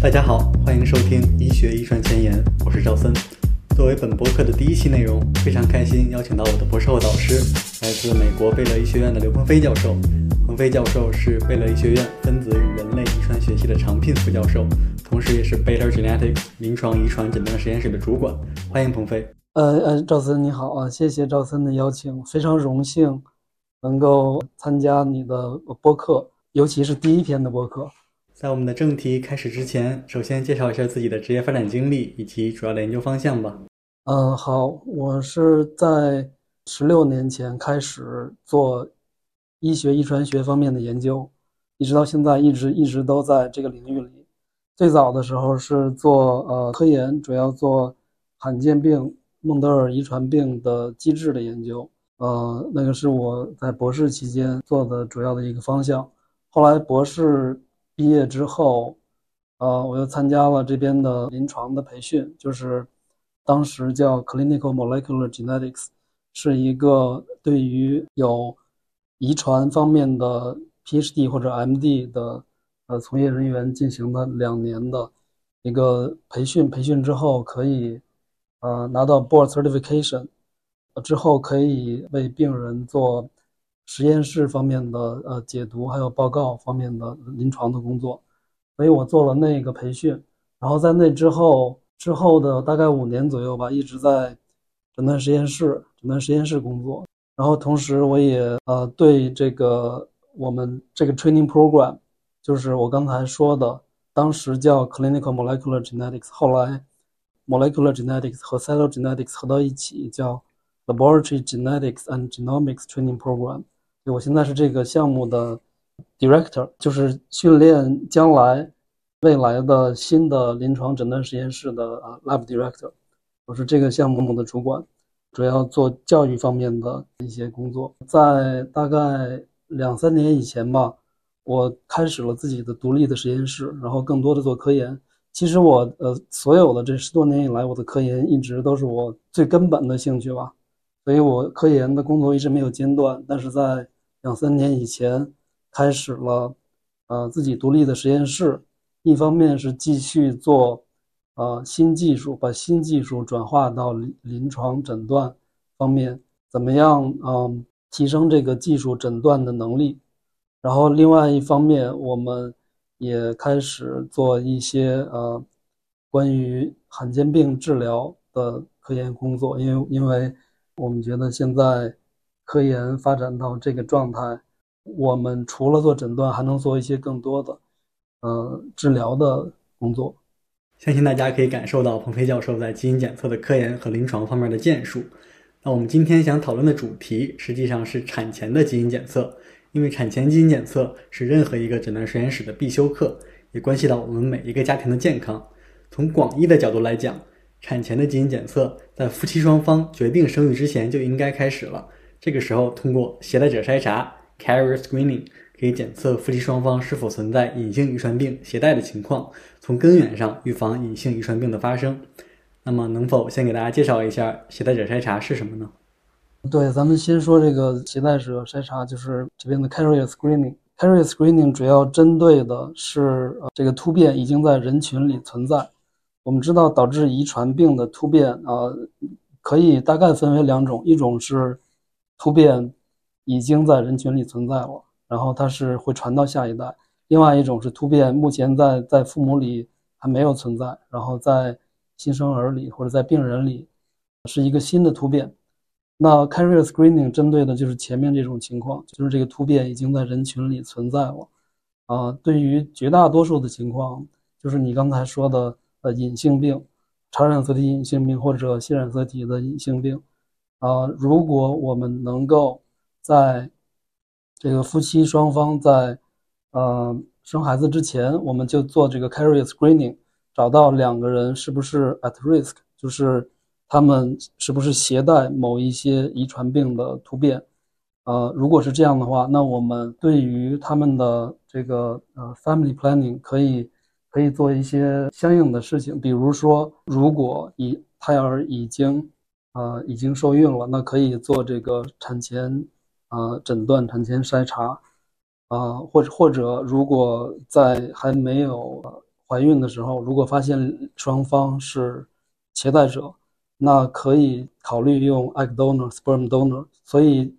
大家好，欢迎收听医学遗传前沿，我是赵森。作为本博客的第一期内容，非常开心邀请到我的博士后导师，来自美国贝勒医学院的刘鹏飞教授。鹏飞教授是贝勒医学院分子与人类遗传学系的常聘副教授，同时也是 Baylor Genetics 临床遗传诊断实验室的主管。欢迎鹏飞。呃呃，赵森你好啊，谢谢赵森的邀请，非常荣幸能够参加你的播客，尤其是第一篇的播客。在我们的正题开始之前，首先介绍一下自己的职业发展经历以及主要的研究方向吧。嗯，好，我是在十六年前开始做医学遗传学方面的研究，一直到现在一直一直都在这个领域里。最早的时候是做呃科研，主要做罕见病孟德尔遗传病的机制的研究，呃，那个是我在博士期间做的主要的一个方向。后来博士。毕业之后，呃，我又参加了这边的临床的培训，就是当时叫 Clinical Molecular Genetics，是一个对于有遗传方面的 PhD 或者 MD 的呃从业人员进行的两年的一个培训。培训之后可以呃拿到 Board Certification，之后可以为病人做。实验室方面的呃解读，还有报告方面的临床的工作，所以我做了那个培训，然后在那之后之后的大概五年左右吧，一直在诊断实验室诊断实验室工作，然后同时我也呃对这个我们这个 training program，就是我刚才说的，当时叫 clinical molecular genetics，后来 molecular genetics 和 cell genetics 合到一起叫 laboratory genetics and genomics training program。我现在是这个项目的 director，就是训练将来未来的新的临床诊断实验室的啊 lab director。我是这个项目的主管，主要做教育方面的一些工作。在大概两三年以前吧，我开始了自己的独立的实验室，然后更多的做科研。其实我呃所有的这十多年以来，我的科研一直都是我最根本的兴趣吧，所以我科研的工作一直没有间断。但是在两三年以前，开始了，呃，自己独立的实验室。一方面是继续做，呃，新技术，把新技术转化到临临床诊断方面，怎么样，嗯，提升这个技术诊断的能力。然后另外一方面，我们也开始做一些，呃，关于罕见病治疗的科研工作。因为，因为我们觉得现在。科研发展到这个状态，我们除了做诊断，还能做一些更多的，呃，治疗的工作。相信大家可以感受到鹏飞教授在基因检测的科研和临床方面的建树。那我们今天想讨论的主题实际上是产前的基因检测，因为产前基因检测是任何一个诊断实验室的必修课，也关系到我们每一个家庭的健康。从广义的角度来讲，产前的基因检测在夫妻双方决定生育之前就应该开始了。这个时候，通过携带者筛查 （carrier screening） 可以检测夫妻双方是否存在隐性遗传病携带的情况，从根源上预防隐性遗传病的发生。那么，能否先给大家介绍一下携带者筛查是什么呢？对，咱们先说这个携带者筛查，就是这边的 carrier screening。carrier screening 主要针对的是这个突变已经在人群里存在。我们知道，导致遗传病的突变啊，可以大概分为两种，一种是。突变已经在人群里存在了，然后它是会传到下一代。另外一种是突变目前在在父母里还没有存在，然后在新生儿里或者在病人里是一个新的突变。那 carrier screening 针对的就是前面这种情况，就是这个突变已经在人群里存在了。啊，对于绝大多数的情况，就是你刚才说的呃隐性病，常染色体隐性病或者新染色体的隐性病。啊，如果我们能够在这个夫妻双方在呃生孩子之前，我们就做这个 carrier screening，找到两个人是不是 at risk，就是他们是不是携带某一些遗传病的突变。呃，如果是这样的话，那我们对于他们的这个呃 family planning 可以可以做一些相应的事情，比如说，如果已胎儿已经呃，已经受孕了，那可以做这个产前，呃，诊断、产前筛查，啊，或者或者如果在还没有怀孕的时候，如果发现双方是携带者，那可以考虑用 egg donor、sperm donor。所以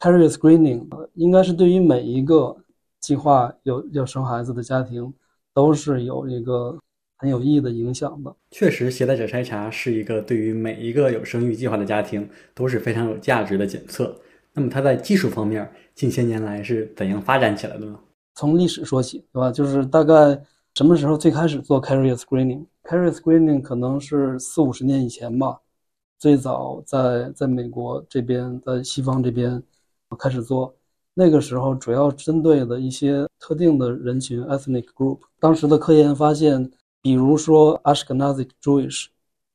carrier screening 应该是对于每一个计划有要生孩子的家庭都是有一个很有意义的影响的。确实，携带者筛查是一个对于每一个有生育计划的家庭都是非常有价值的检测。那么它在技术方面近些年来是怎样发展起来的呢？从历史说起，对吧？就是大概什么时候最开始做 carrier screening？carrier screening 可能是四五十年以前吧，最早在在美国这边，在西方这边开始做。那个时候主要针对的一些特定的人群 ethnic group。当时的科研发现，比如说 Ashkenazi Jewish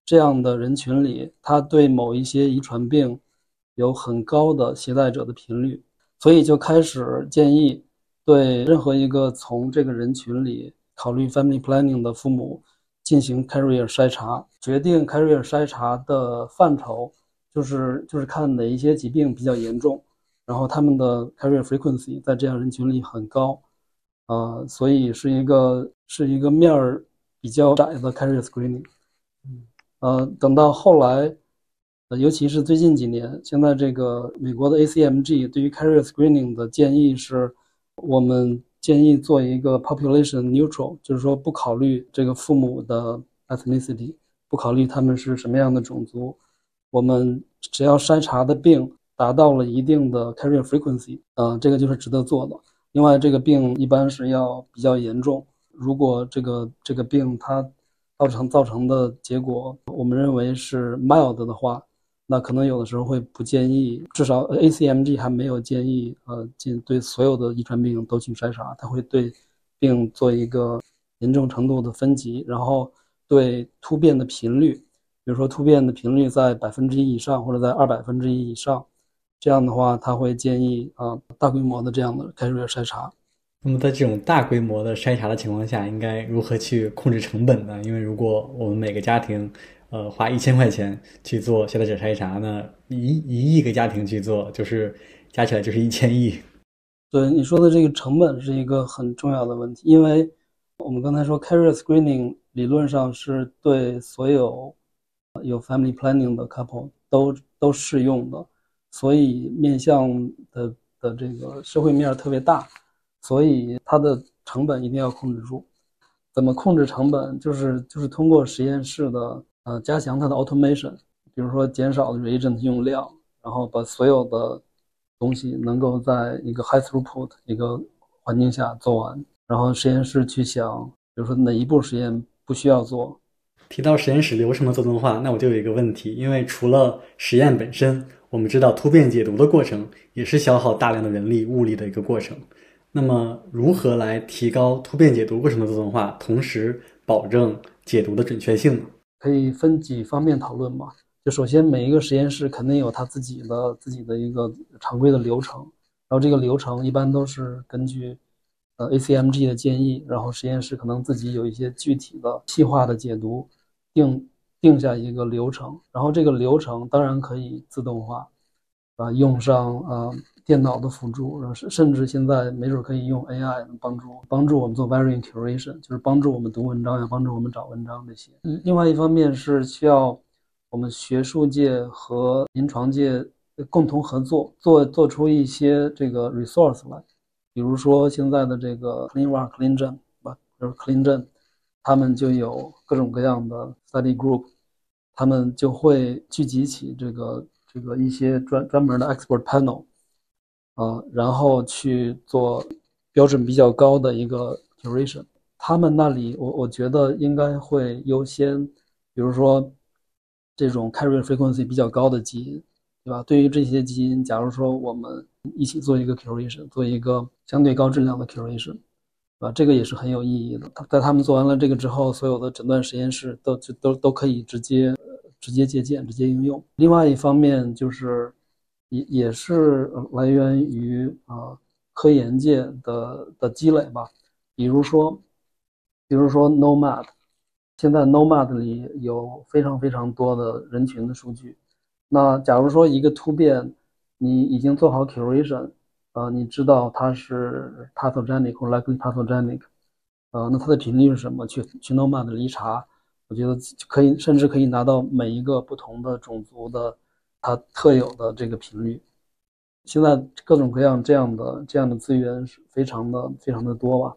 这样的人群里，他对某一些遗传病有很高的携带者的频率，所以就开始建议。对任何一个从这个人群里考虑 family planning 的父母进行 carrier 筛查，决定 carrier 筛查的范畴，就是就是看哪一些疾病比较严重，然后他们的 carrier frequency 在这样人群里很高，呃，所以是一个是一个面儿比较窄的 carrier screening。呃，等到后来，呃，尤其是最近几年，现在这个美国的 ACMG 对于 carrier screening 的建议是。我们建议做一个 population neutral，就是说不考虑这个父母的 ethnicity，不考虑他们是什么样的种族，我们只要筛查的病达到了一定的 carrier frequency，呃，这个就是值得做的。另外，这个病一般是要比较严重，如果这个这个病它造成造成的结果，我们认为是 mild 的话。那可能有的时候会不建议，至少 ACMG 还没有建议，呃，进对所有的遗传病都去筛查，它会对病做一个严重程度的分级，然后对突变的频率，比如说突变的频率在百分之一以上或者在二百分之一以上，这样的话他会建议啊大规模的这样的 carrier 筛查。那么在这种大规模的筛查的情况下，应该如何去控制成本呢？因为如果我们每个家庭呃，花一千块钱去做携带者筛查呢，一一亿个家庭去做，就是加起来就是一千亿。对你说的这个成本是一个很重要的问题，因为我们刚才说 carrier screening 理论上是对所有有 family planning 的 couple 都都适用的，所以面向的的这个社会面特别大，所以它的成本一定要控制住。怎么控制成本？就是就是通过实验室的。呃，加强它的 automation，比如说减少 reagent 用量，然后把所有的东西能够在一个 high throughput 一个环境下做完，然后实验室去想，比如说哪一步实验不需要做。提到实验室流程的自动化，那我就有一个问题，因为除了实验本身，我们知道突变解读的过程也是消耗大量的人力物力的一个过程。那么，如何来提高突变解读过程的自动化，同时保证解读的准确性呢？可以分几方面讨论嘛？就首先，每一个实验室肯定有他自己的自己的一个常规的流程，然后这个流程一般都是根据呃 ACMG 的建议，然后实验室可能自己有一些具体的细化的解读，定定下一个流程，然后这个流程当然可以自动化，啊，用上啊。电脑的辅助，甚甚至现在没准可以用 AI 帮助帮助我们做 variant curation，就是帮助我们读文章呀，帮助我们找文章这些。另外一方面是需要我们学术界和临床界共同合作，做做出一些这个 resource 来。比如说现在的这个 CleanWar CleanGen 吧，就是 CleanGen，他们就有各种各样的 study group，他们就会聚集起这个这个一些专专门的 expert panel。啊，然后去做标准比较高的一个 curation，他们那里我我觉得应该会优先，比如说这种 carrier frequency 比较高的基因，对吧？对于这些基因，假如说我们一起做一个 curation，做一个相对高质量的 curation，啊，这个也是很有意义的。在他们做完了这个之后，所有的诊断实验室都就都都可以直接直接借鉴、直接应用。另外一方面就是。也也是来源于啊科研界的的积累吧，比如说，比如说 Nomad，现在 Nomad 里有非常非常多的人群的数据。那假如说一个突变，你已经做好 curation，呃，你知道它是 pathogenic 或 likely pathogenic，呃，那它的频率是什么？去去 nomad 里查，我觉得可以，甚至可以拿到每一个不同的种族的它特有的这个频率。现在各种各样这样的这样的资源是非常的非常的多吧，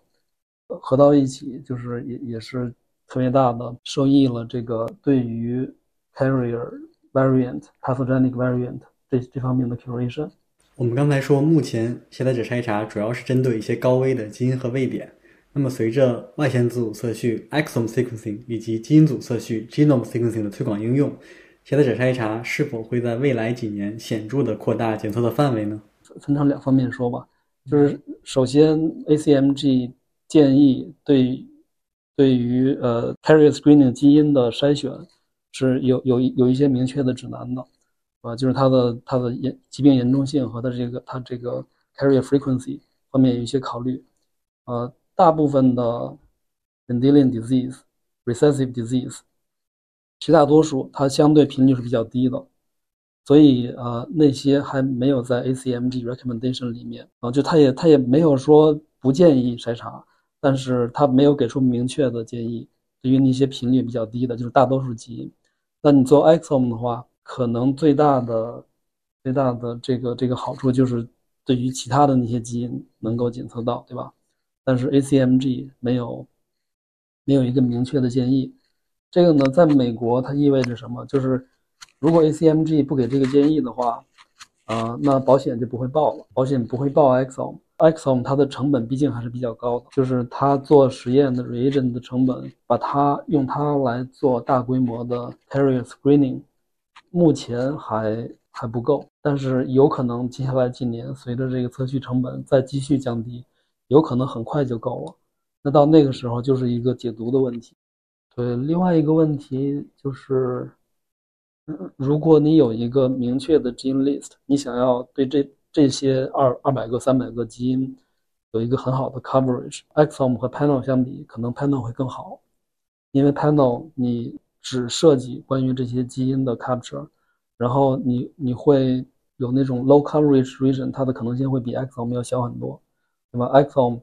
合到一起就是也也是特别大的受益了。这个对于 carrier variant pathogenic variant 这这方面的 curation。我们刚才说，目前携带者筛查主要是针对一些高危的基因和位点。那么，随着外显子组测序 exome sequencing 以及基因组测序 genome sequencing 的推广应用，携带者筛查是否会在未来几年显著的扩大检测的范围呢？分成两方面说吧，就是首先 ACMG 建议对对于呃 carrier screening 基因的筛选是有有有一些明确的指南的，啊，就是它的它的严疾病严重性和它这个它这个 carrier frequency 方面有一些考虑，呃。大部分的 Mendelian disease、recessive disease，绝大多数它相对频率是比较低的，所以呃那些还没有在 ACMG recommendation 里面啊，就他也他也没有说不建议筛查，但是他没有给出明确的建议。对于那些频率比较低的，就是大多数基因，那你做 exome 的话，可能最大的最大的这个这个好处就是对于其他的那些基因能够检测到，对吧？但是 ACMG 没有没有一个明确的建议，这个呢，在美国它意味着什么？就是如果 ACMG 不给这个建议的话，啊，那保险就不会报了，保险不会报 EXO，EXO 它的成本毕竟还是比较高的，就是它做实验的 reagent 的成本，把它用它来做大规模的 carrier screening，目前还还不够，但是有可能接下来几年随着这个测序成本再继续降低。有可能很快就够了，那到那个时候就是一个解读的问题。对，另外一个问题就是，如果你有一个明确的基因 list，你想要对这这些二二百个、三百个基因有一个很好的 coverage，exome 和 panel 相比，可能 panel 会更好，因为 panel 你只设计关于这些基因的 capture，然后你你会有那种 low coverage region，它的可能性会比 exome 要小很多。那么 exome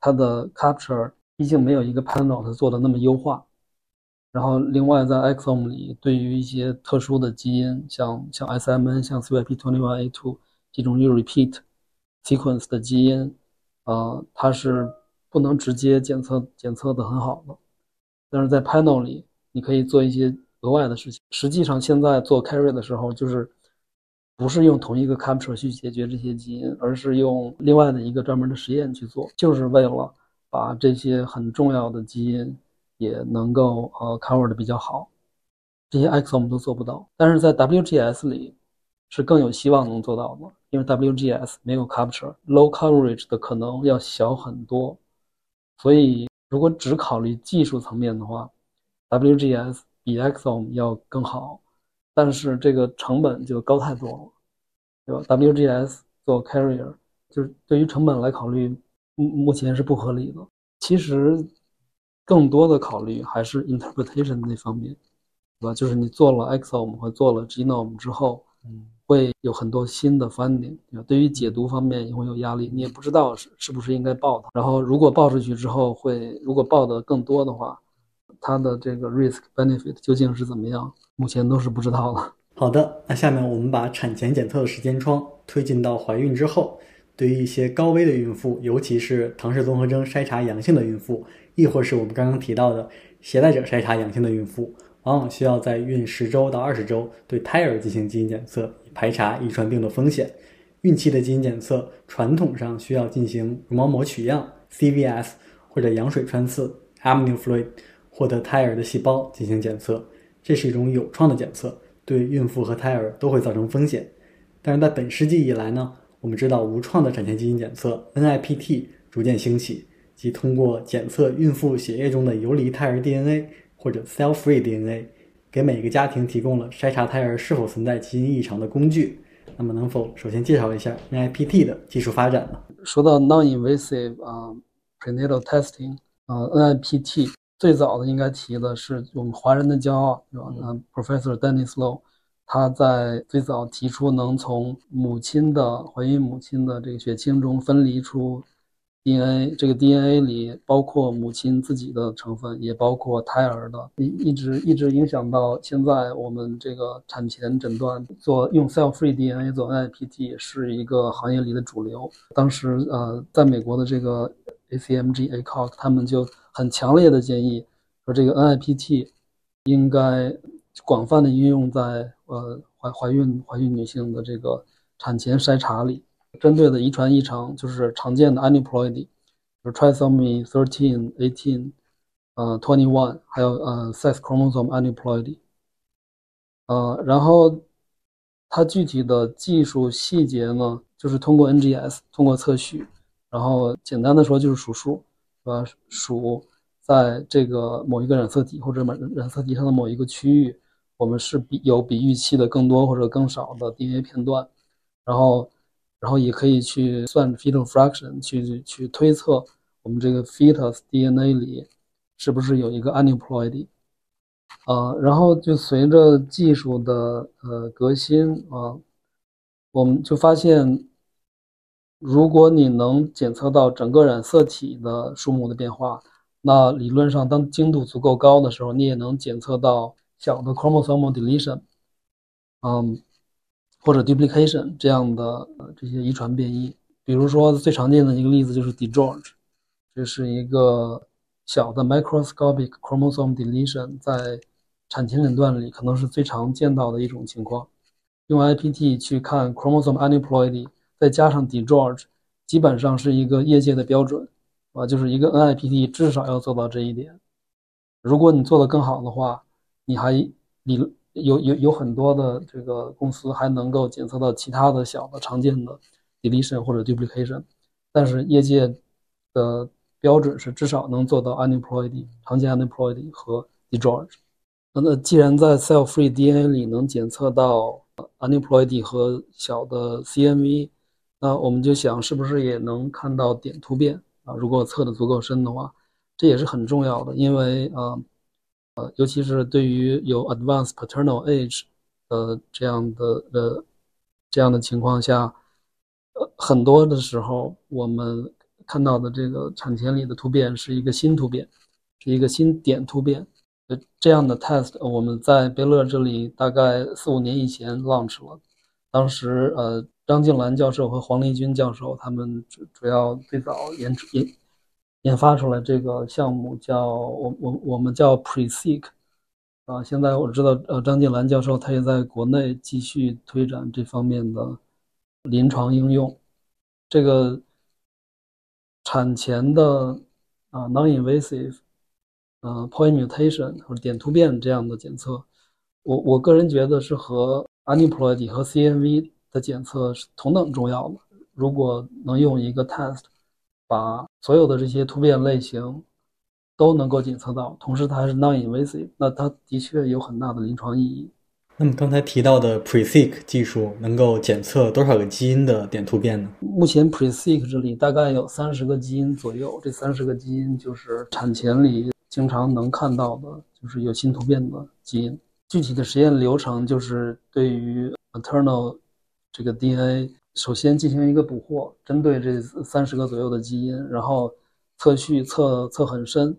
它的 capture 毕竟没有一个 panel 它做的那么优化，然后另外在 exome 里，对于一些特殊的基因，像像 SMN、像 CYP21A2 这种有 repeat sequence 的基因，呃，它是不能直接检测检测的很好的，但是在 panel 里，你可以做一些额外的事情。实际上现在做 carry 的时候，就是。不是用同一个 capture 去解决这些基因，而是用另外的一个专门的实验去做，就是为了把这些很重要的基因也能够呃 cover 的比较好。这些 exome 都做不到，但是在 WGS 里是更有希望能做到的，因为 WGS 没有 capture，low coverage 的可能要小很多。所以如果只考虑技术层面的话，WGS 比 exome 要更好。但是这个成本就高太多了，对吧？WGS 做 carrier 就是对于成本来考虑，目目前是不合理的。其实更多的考虑还是 interpretation 那方面，对吧？就是你做了 exome 和做了 genome 之后，嗯，会有很多新的 finding，对吧？对于解读方面也会有压力，你也不知道是是不是应该报它。然后如果报出去之后会，如果报的更多的话。它的这个 risk benefit 究竟是怎么样？目前都是不知道的。好的，那下面我们把产前检测的时间窗推进到怀孕之后。对于一些高危的孕妇，尤其是唐氏综合征筛查阳性的孕妇，亦或是我们刚刚提到的携带者筛查阳性的孕妇，往往需要在孕十周到二十周对胎儿进行基因检测，排查遗传病的风险。孕期的基因检测传统上需要进行绒毛膜取样 （CVS） 或者羊水穿刺 （amnio fluid）。获得胎儿的细胞进行检测，这是一种有创的检测，对孕妇和胎儿都会造成风险。但是在本世纪以来呢，我们知道无创的产前基因检测 NIPT 逐渐兴起，即通过检测孕妇血液中的游离胎儿 DNA 或者 cell-free DNA，给每个家庭提供了筛查胎儿是否存在基因异常的工具。那么能否首先介绍一下 NIPT 的技术发展呢？说到 non-invasive 啊 prenatal testing 啊 NIPT。最早的应该提的是我们华人的骄傲，对吧？嗯，Professor Dennis Low，他在最早提出能从母亲的怀孕母亲的这个血清中分离出 DNA，这个 DNA 里包括母亲自己的成分，也包括胎儿的，一一直一直影响到现在我们这个产前诊断做用 cell-free DNA 做 NIPT 是一个行业里的主流。当时呃，在美国的这个 ACMG ACOG 他们就很强烈的建议说，这个 NIPT 应该广泛的应用在呃怀怀孕怀孕女性的这个产前筛查里。针对的遗传异常就是常见的 aneuploidy，就是 trisomy thirteen、eighteen、呃 twenty one，还有呃 sex chromosome aneuploidy。呃，然后它具体的技术细节呢，就是通过 NGS 通过测序，然后简单的说就是数数，是吧？数在这个某一个染色体或者染染色体上的某一个区域，我们是比有比预期的更多或者更少的 DNA 片段，然后。然后也可以去算 fetal fraction，去去推测我们这个 fetus DNA 里是不是有一个 aneuploidy，呃，然后就随着技术的呃革新啊，我们就发现，如果你能检测到整个染色体的数目的变化，那理论上当精度足够高的时候，你也能检测到小的 chromosomal deletion，嗯。或者 duplication 这样的这些遗传变异，比如说最常见的一个例子就是 DGeorge，这是一个小的 microscopic chromosome deletion，在产前诊断里可能是最常见到的一种情况。用 IPT 去看 chromosome aneuploidy，再加上 DGeorge，基本上是一个业界的标准，啊，就是一个 NIPT 至少要做到这一点。如果你做得更好的话，你还你。有有有很多的这个公司还能够检测到其他的小的常见的 deletion 或者 duplication，但是业界的标准是至少能做到 aneuploidy 常见 aneuploidy 和 DGeorge。那既然在 cell-free DNA 里能检测到 aneuploidy 和小的 CNV，那我们就想是不是也能看到点突变啊？如果测的足够深的话，这也是很重要的，因为啊。呃，尤其是对于有 advanced paternal age 的这样的呃这样的情况下，呃，很多的时候我们看到的这个产前里的突变是一个新突变，是一个新点突变。呃，这样的 test 我们在贝勒这里大概四五年以前 launch 了，当时呃张静兰教授和黄立军教授他们主主要最早研研。研发出来这个项目叫我我我们叫 PreSeq，啊，现在我知道呃张静兰教授他也在国内继续推展这方面的临床应用。这个产前的啊 non-invasive，呃 point mutation 或者点突变这样的检测，我我个人觉得是和 aneuploidy 和 CNV 的检测是同等重要的。如果能用一个 test。把所有的这些突变类型都能够检测到，同时它还是 non-invasive，那它的确有很大的临床意义。那么刚才提到的 PreSeq 技术能够检测多少个基因的点突变呢？目前 PreSeq 这里大概有三十个基因左右，这三十个基因就是产前里经常能看到的，就是有新突变的基因。具体的实验流程就是对于 maternal 这个 DNA。首先进行一个捕获，针对这三十个左右的基因，然后测序测测很深，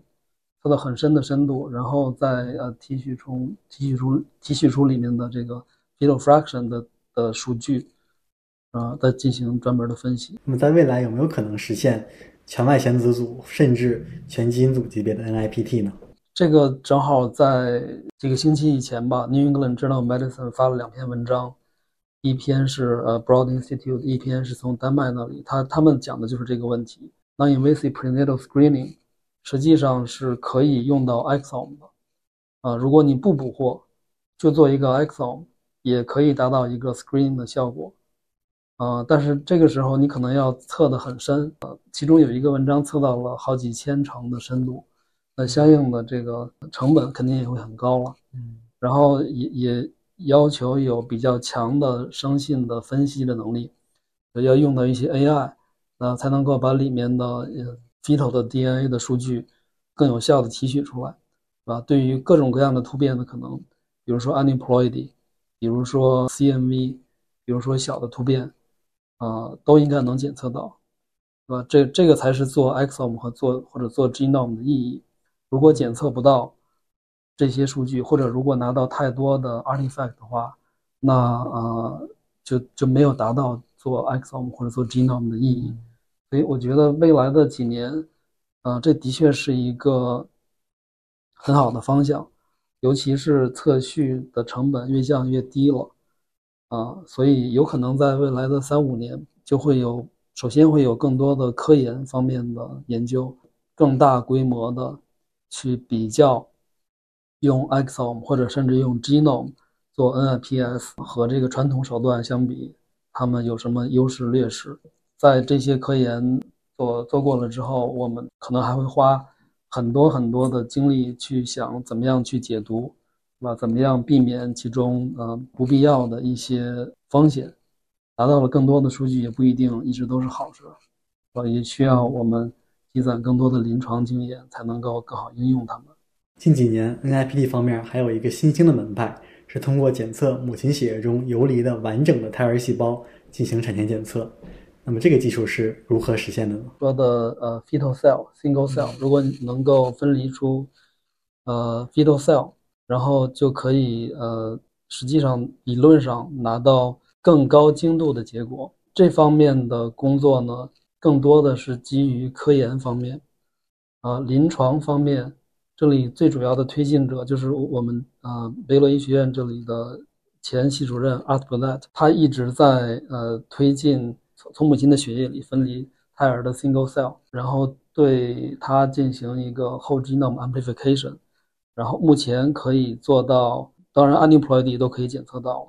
测到很深的深度，然后再呃提取出提取出提取出里面的这个 fetal fraction 的的数据，啊，再进行专门的分析。那么在未来有没有可能实现全外显子组甚至全基因组级别的 NIPT 呢？这个正好在几个星期以前吧，《New England Journal of Medicine》发了两篇文章。一篇是呃 Broad Institute，一篇是从丹麦那里，他他们讲的就是这个问题。Non-invasive prenatal screening 实际上是可以用到 exome 的，啊，如果你不捕获，就做一个 exome，也可以达到一个 screening 的效果，啊，但是这个时候你可能要测的很深，呃，其中有一个文章测到了好几千层的深度，那相应的这个成本肯定也会很高了，嗯，然后也也。要求有比较强的生信的分析的能力，要用到一些 AI，那才能够把里面的呃 fetal 的 DNA 的数据更有效的提取出来，啊，对于各种各样的突变的可能，比如说 aneuploidy，比如说 CNV，比如说小的突变，啊，都应该能检测到。吧？这这个才是做 exome 和做或者做 genome 的意义。如果检测不到这些数据，或者如果拿到太多的 artifact 的话，那呃就就没有达到做 exome 或者做 genome 的意义。所以我觉得未来的几年，呃，这的确是一个很好的方向，尤其是测序的成本越降越低了，啊，所以有可能在未来的三五年就会有，首先会有更多的科研方面的研究，更大规模的去比较用 exome 或者甚至用 genome 做 NIPS 和这个传统手段相比，他们有什么优势劣势。在这些科研做做过了之后，我们可能还会花很多很多的精力去想怎么样去解读，是吧？怎么样避免其中呃不必要的一些风险？达到了更多的数据也不一定一直都是好事，所以需要我们积攒更多的临床经验，才能够更好应用它们。近几年，NIPD 方面还有一个新兴的门派，是通过检测母亲血液中游离的完整的胎儿细胞进行产前检测。那么这个技术是如何实现的呢？说的呃，fetal cell single cell，如果能够分离出呃 fetal cell，然后就可以呃，实际上理论上拿到更高精度的结果。这方面的工作呢，更多的是基于科研方面，啊，临床方面，这里最主要的推进者就是我们啊，贝勒医学院这里的前系主任 Art Burnett，他一直在呃推进。从从母亲的血液里分离胎儿的 single cell，然后对它进行一个 whole genome amplification，然后目前可以做到，当然 aneuploidy 都可以检测到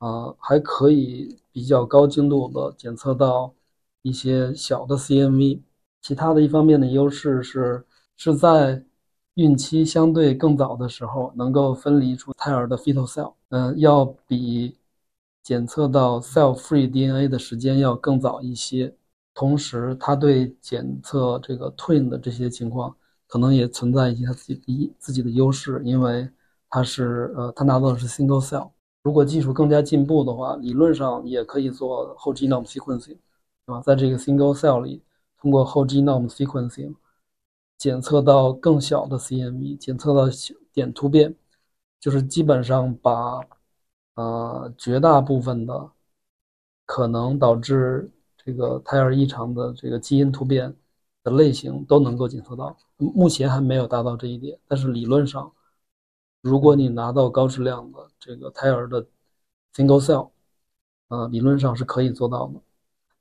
了，啊，还可以比较高精度的检测到一些小的 CNV。其他的一方面的优势是是在孕期相对更早的时候能够分离出胎儿的 fetal cell，嗯，要比。检测到 cell-free DNA 的时间要更早一些，同时它对检测这个 twin 的这些情况，可能也存在一些它自己一自己的优势，因为它是呃，它拿到的是 single cell。如果技术更加进步的话，理论上也可以做 whole genome sequencing，啊？在这个 single cell 里，通过 whole genome sequencing 检测到更小的 CNV，检测到点突变，就是基本上把。呃，绝大部分的可能导致这个胎儿异常的这个基因突变的类型都能够检测到，目前还没有达到这一点，但是理论上，如果你拿到高质量的这个胎儿的 single cell，呃，理论上是可以做到的。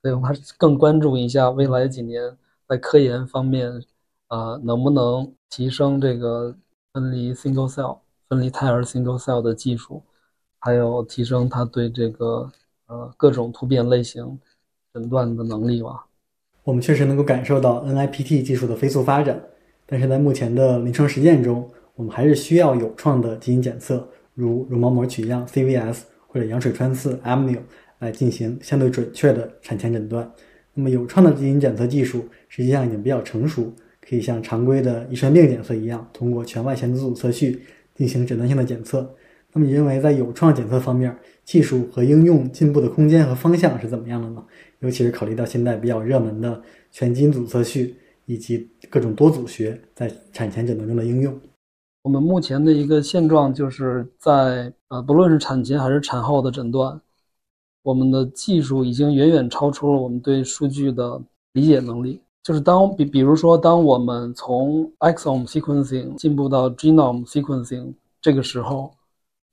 所以我们还是更关注一下未来几年在科研方面，呃，能不能提升这个分离 single cell、分离胎儿 single cell 的技术。还有提升它对这个呃各种突变类型诊断的能力吧。我们确实能够感受到 NIPT 技术的飞速发展，但是在目前的临床实践中，我们还是需要有创的基因检测，如绒毛膜取样 CVS 或者羊水穿刺 Amnio 来进行相对准确的产前诊断。那么有创的基因检测技术实际上已经比较成熟，可以像常规的遗传病检测一样，通过全外前组测序进行诊断性的检测。那么你认为在有创检测方面，技术和应用进步的空间和方向是怎么样的呢？尤其是考虑到现在比较热门的全基因组测序以及各种多组学在产前诊断中的应用。我们目前的一个现状就是在呃，不论是产前还是产后的诊断，我们的技术已经远远超出了我们对数据的理解能力。就是当比比如说，当我们从 exome sequencing 进步到 genome sequencing 这个时候。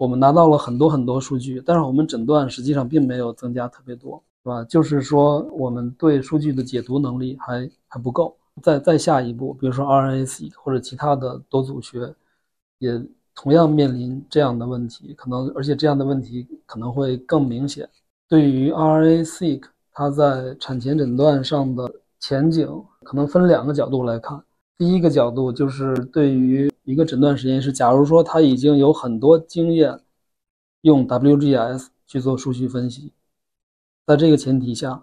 我们拿到了很多很多数据，但是我们诊断实际上并没有增加特别多，是吧？就是说，我们对数据的解读能力还还不够。再再下一步，比如说 RNA-seq 或者其他的多组学，也同样面临这样的问题，可能而且这样的问题可能会更明显。对于 RNA-seq，它在产前诊断上的前景，可能分两个角度来看。第一个角度就是对于一个诊断实验室，假如说他已经有很多经验用 WGS 去做数据分析，在这个前提下，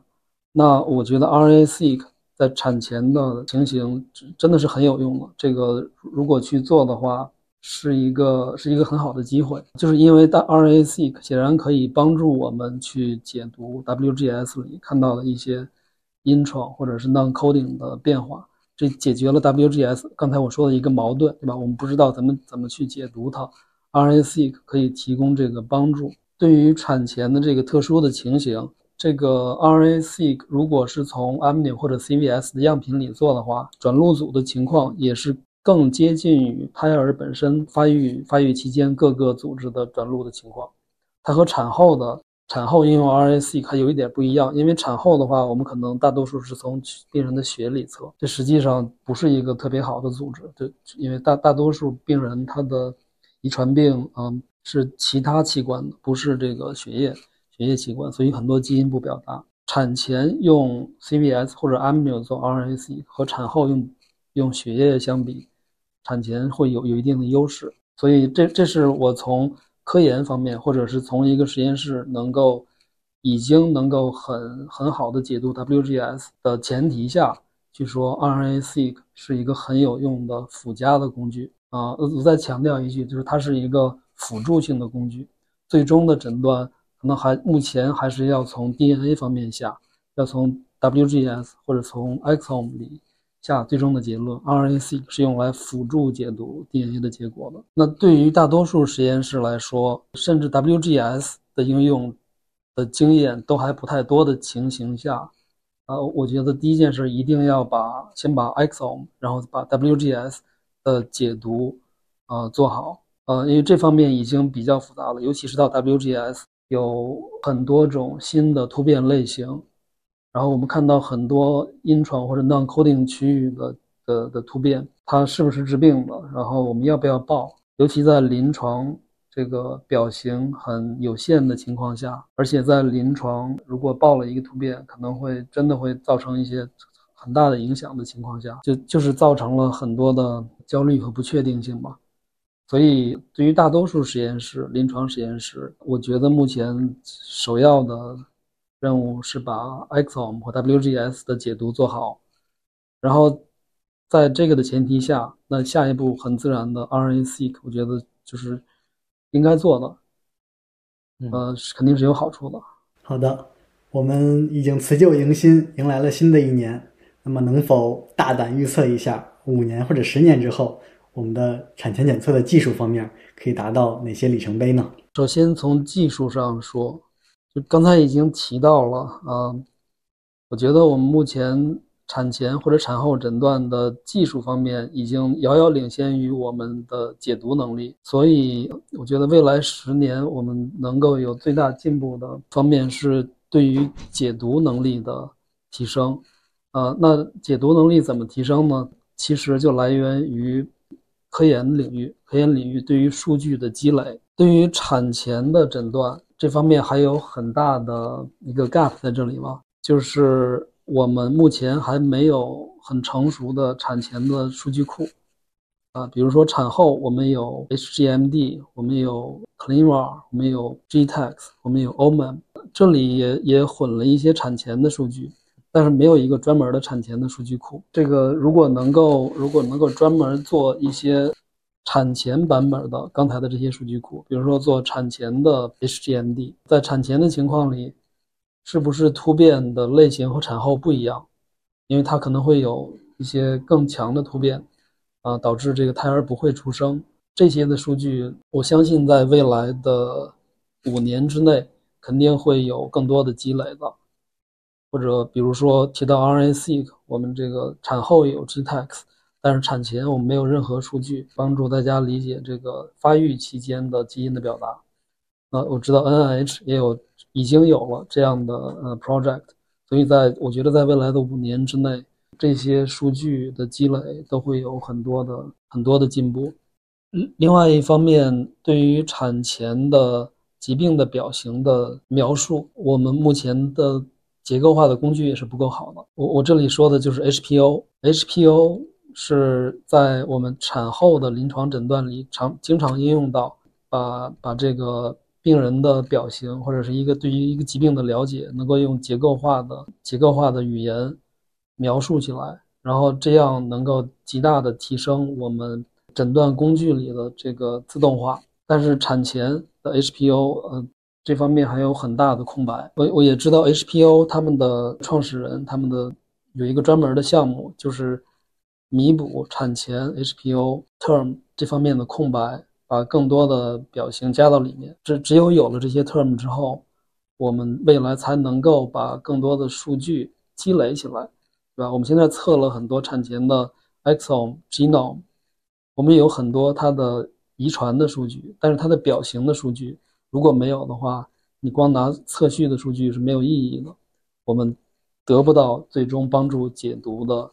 那我觉得 RNA-seq 在产前的情形真的是很有用的。这个如果去做的话，是一个是一个很好的机会，就是因为 RNA-seq 显然可以帮助我们去解读 WGS 里看到的一些。Intro 或者是 non-coding 的变化，这解决了 WGS 刚才我说的一个矛盾，对吧？我们不知道怎么怎么去解读它，RNA-seq 可以提供这个帮助。对于产前的这个特殊的情形，这个 RNA-seq 如果是从 amnio 或者 CVS 的样品里做的话，转录组的情况也是更接近于胎儿本身发育发育期间各个组织的转录的情况。它和产后的产后应用 RSE 还有一点不一样，因为产后的话，我们可能大多数是从病人的血里测，这实际上不是一个特别好的组织，对，因为大大多数病人他的遗传病，嗯。是其他器官的，不是这个血液血液器官，所以很多基因不表达。产前用 CVS 或者 amnio 做 RSE 和产后用用血液相比，产前会有有一定的优势。所以这这是我从科研方面，或者是从一个实验室能够已经能够很很好的解读 WGS 的前提下去说 RNA-seq 是一个很有用的附加的工具啊。我再强调一句，就是它是一个。辅助性的工具，最终的诊断可能还目前还是要从 DNA 方面下，要从 WGS 或者从 exome 里下最终的结论。RNA-seq 是用来辅助解读 DNA 的结果的。那对于大多数实验室来说，甚至 WGS 的应用的经验都还不太多的情形下，呃，我觉得第一件事一定要把先把 exome，然后把 WGS 的解读啊做好。呃，因为这方面已经比较复杂了，尤其是到 WGS 有很多种新的突变类型，然后我们看到很多 intron 或者 non-coding 区域的的的突变，它是不是致病的？然后我们要不要报？尤其在临床这个表型很有限的情况下，而且在临床如果报了一个突变，可能会真的会造成一些很大的影响的情况下，就就是造成了很多的焦虑和不确定性吧。所以，对于大多数实验室、临床实验室，我觉得目前首要的任务是把 exome 或 WGS 的解读做好。然后，在这个的前提下，那下一步很自然的 RNA-seq，我觉得就是应该做的，呃，肯定是有好处的。好的，我们已经辞旧迎新，迎来了新的一年。那么，能否大胆预测一下五年或者十年之后？我们的产前检测的技术方面可以达到哪些里程碑呢？首先从技术上说，就刚才已经提到了啊，我觉得我们目前产前或者产后诊断的技术方面已经遥遥领先于我们的解读能力，所以我觉得未来十年我们能够有最大进步的方面是对于解读能力的提升。呃，那解读能力怎么提升呢？其实就来源于。科研领域，科研领域对于数据的积累，对于产前的诊断这方面还有很大的一个 gap 在这里吗？就是我们目前还没有很成熟的产前的数据库啊，比如说产后我们有 HGMD，我们有 ClinVar，我们有 GTEx，我们有 OMAM，这里也也混了一些产前的数据。但是没有一个专门的产前的数据库。这个如果能够，如果能够专门做一些产前版本的刚才的这些数据库，比如说做产前的 HGMD，在产前的情况里，是不是突变的类型和产后不一样？因为它可能会有一些更强的突变，啊，导致这个胎儿不会出生。这些的数据，我相信在未来的五年之内，肯定会有更多的积累的。或者比如说提到 RNA-seq，我们这个产后有 GTEx，但是产前我们没有任何数据帮助大家理解这个发育期间的基因的表达。呃，我知道 NIH 也有已经有了这样的呃 project，所以在我觉得在未来的五年之内，这些数据的积累都会有很多的很多的进步。另外一方面，对于产前的疾病的表型的描述，我们目前的。结构化的工具也是不够好的。我我这里说的就是 HPO，HPO 是在我们产后的临床诊断里常经常应用到，把把这个病人的表情或者是一个对于一个疾病的了解，能够用结构化的结构化的语言描述起来，然后这样能够极大的提升我们诊断工具里的这个自动化。但是产前的 HPO，呃。这方面还有很大的空白。我我也知道 HPO 他们的创始人，他们的有一个专门的项目，就是弥补产前 HPO term 这方面的空白，把更多的表型加到里面。只只有有了这些 term 之后，我们未来才能够把更多的数据积累起来，对吧？我们现在测了很多产前的 exome、genome，我们有很多它的遗传的数据，但是它的表型的数据。如果没有的话，你光拿测序的数据是没有意义的，我们得不到最终帮助解读的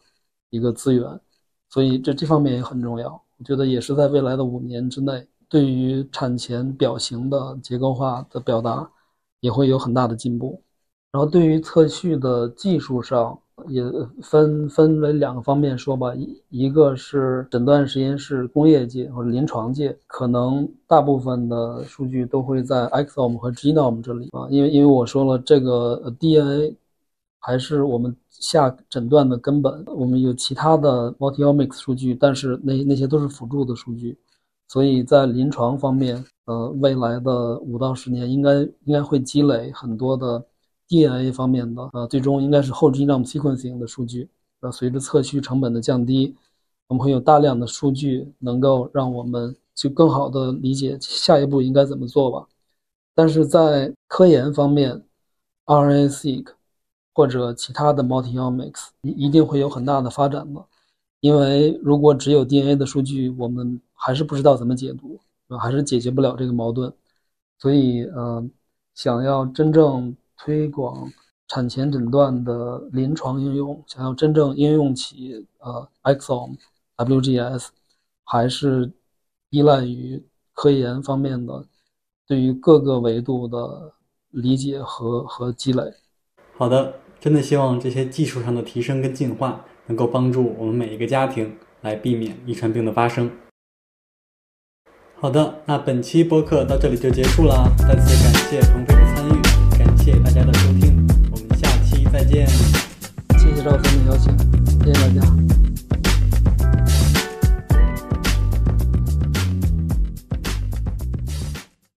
一个资源，所以这这方面也很重要。我觉得也是在未来的五年之内，对于产前表型的结构化的表达也会有很大的进步。然后对于测序的技术上。也分分为两个方面说吧，一一个是诊断实验室、工业界或者临床界，可能大部分的数据都会在 XOM 和 genome 这里啊，因为因为我说了，这个 DNA 还是我们下诊断的根本。我们有其他的 multiomics 数据，但是那那些都是辅助的数据，所以在临床方面，呃，未来的五到十年应该应该会积累很多的。DNA 方面的，呃，最终应该是后 genome sequencing 的数据。呃，随着测序成本的降低，我们会有大量的数据，能够让我们去更好的理解下一步应该怎么做吧。但是在科研方面，RNA-seq 或者其他的 multiomics 一一定会有很大的发展的，因为如果只有 DNA 的数据，我们还是不知道怎么解读，还是解决不了这个矛盾。所以，呃，想要真正推广产前诊断的临床应用，想要真正应用起呃 exome、WGS，还是依赖于科研方面的对于各个维度的理解和和积累。好的，真的希望这些技术上的提升跟进化，能够帮助我们每一个家庭来避免遗传病的发生。好的，那本期播客到这里就结束了，再次感谢鹏飞的参与。感谢大家的收听，我们下期再见。谢谢赵总的邀请，谢谢大家。